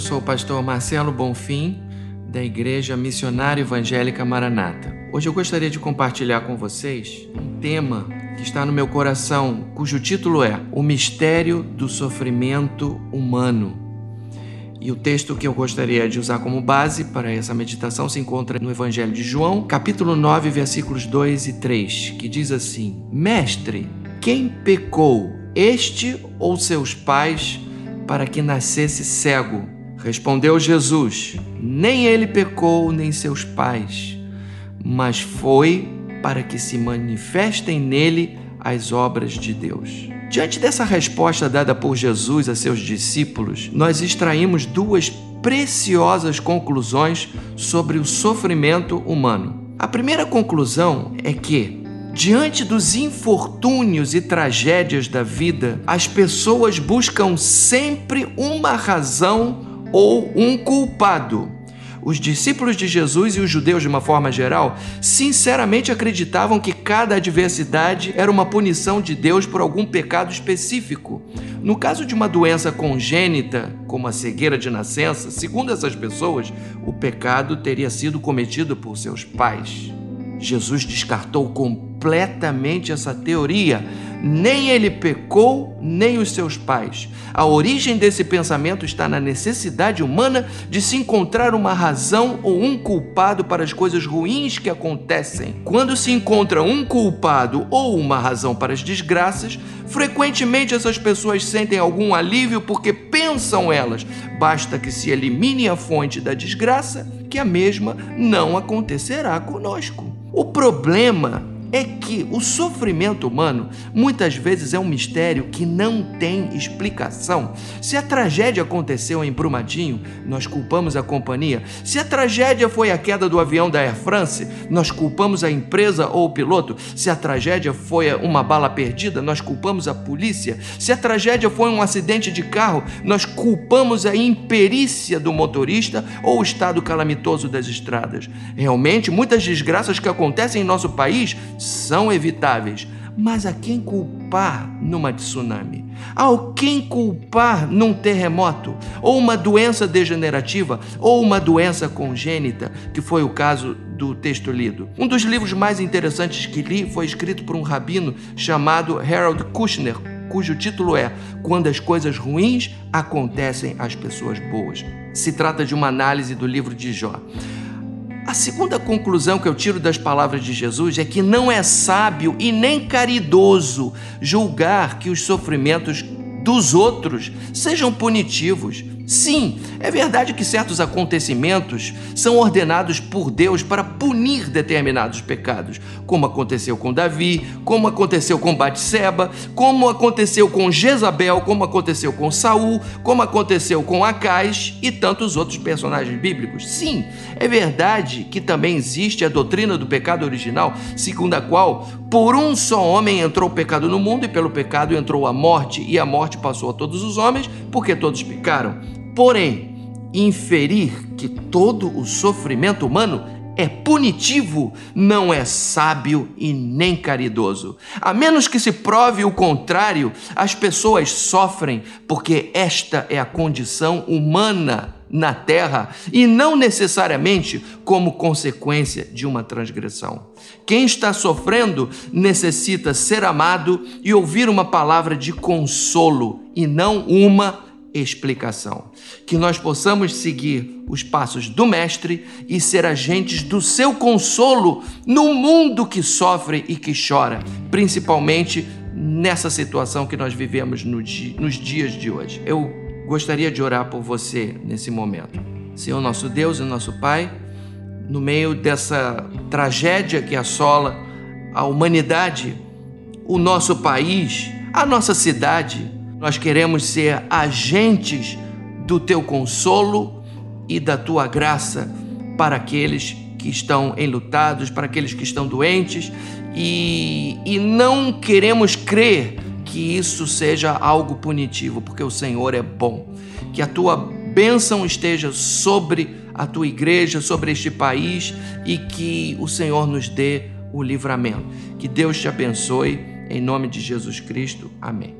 sou o pastor Marcelo Bonfim, da Igreja Missionária Evangélica Maranata. Hoje eu gostaria de compartilhar com vocês um tema que está no meu coração, cujo título é O Mistério do Sofrimento Humano. E o texto que eu gostaria de usar como base para essa meditação se encontra no Evangelho de João, capítulo 9, versículos 2 e 3, que diz assim: Mestre, quem pecou, este ou seus pais, para que nascesse cego? Respondeu Jesus: Nem ele pecou, nem seus pais, mas foi para que se manifestem nele as obras de Deus. Diante dessa resposta dada por Jesus a seus discípulos, nós extraímos duas preciosas conclusões sobre o sofrimento humano. A primeira conclusão é que, diante dos infortúnios e tragédias da vida, as pessoas buscam sempre uma razão ou um culpado. Os discípulos de Jesus e os judeus, de uma forma geral, sinceramente acreditavam que cada adversidade era uma punição de Deus por algum pecado específico. No caso de uma doença congênita, como a cegueira de nascença, segundo essas pessoas, o pecado teria sido cometido por seus pais. Jesus descartou completamente essa teoria. Nem ele pecou, nem os seus pais. A origem desse pensamento está na necessidade humana de se encontrar uma razão ou um culpado para as coisas ruins que acontecem. Quando se encontra um culpado ou uma razão para as desgraças, frequentemente essas pessoas sentem algum alívio porque pensam elas, basta que se elimine a fonte da desgraça, que a mesma não acontecerá conosco. O problema é que o sofrimento humano muitas vezes é um mistério que não tem explicação. Se a tragédia aconteceu em Brumadinho, nós culpamos a companhia. Se a tragédia foi a queda do avião da Air France, nós culpamos a empresa ou o piloto. Se a tragédia foi uma bala perdida, nós culpamos a polícia. Se a tragédia foi um acidente de carro, nós culpamos a imperícia do motorista ou o estado calamitoso das estradas. Realmente, muitas desgraças que acontecem em nosso país são evitáveis, mas a quem culpar numa tsunami? A quem culpar num terremoto? Ou uma doença degenerativa? Ou uma doença congênita, que foi o caso do texto lido? Um dos livros mais interessantes que li foi escrito por um rabino chamado Harold Kushner, cujo título é Quando as coisas ruins acontecem às pessoas boas. Se trata de uma análise do livro de Jó. A segunda conclusão que eu tiro das palavras de Jesus é que não é sábio e nem caridoso julgar que os sofrimentos dos outros sejam punitivos. Sim, é verdade que certos acontecimentos são ordenados por Deus para punir determinados pecados, como aconteceu com Davi, como aconteceu com Batseba, como aconteceu com Jezabel, como aconteceu com Saul, como aconteceu com Acais e tantos outros personagens bíblicos. Sim, é verdade que também existe a doutrina do pecado original, segundo a qual por um só homem entrou o pecado no mundo e pelo pecado entrou a morte, e a morte passou a todos os homens, porque todos pecaram. Porém, inferir que todo o sofrimento humano é punitivo não é sábio e nem caridoso. A menos que se prove o contrário, as pessoas sofrem porque esta é a condição humana na terra e não necessariamente como consequência de uma transgressão. Quem está sofrendo necessita ser amado e ouvir uma palavra de consolo e não uma explicação. Que nós possamos seguir os passos do Mestre e ser agentes do seu consolo no mundo que sofre e que chora, principalmente nessa situação que nós vivemos no nos dias de hoje. Eu gostaria de orar por você nesse momento. Senhor nosso Deus e nosso Pai, no meio dessa tragédia que assola a humanidade, o nosso país, a nossa cidade, nós queremos ser agentes do teu consolo e da tua graça para aqueles que estão enlutados, para aqueles que estão doentes, e, e não queremos crer que isso seja algo punitivo, porque o Senhor é bom. Que a tua bênção esteja sobre a tua igreja, sobre este país e que o Senhor nos dê o livramento. Que Deus te abençoe, em nome de Jesus Cristo. Amém.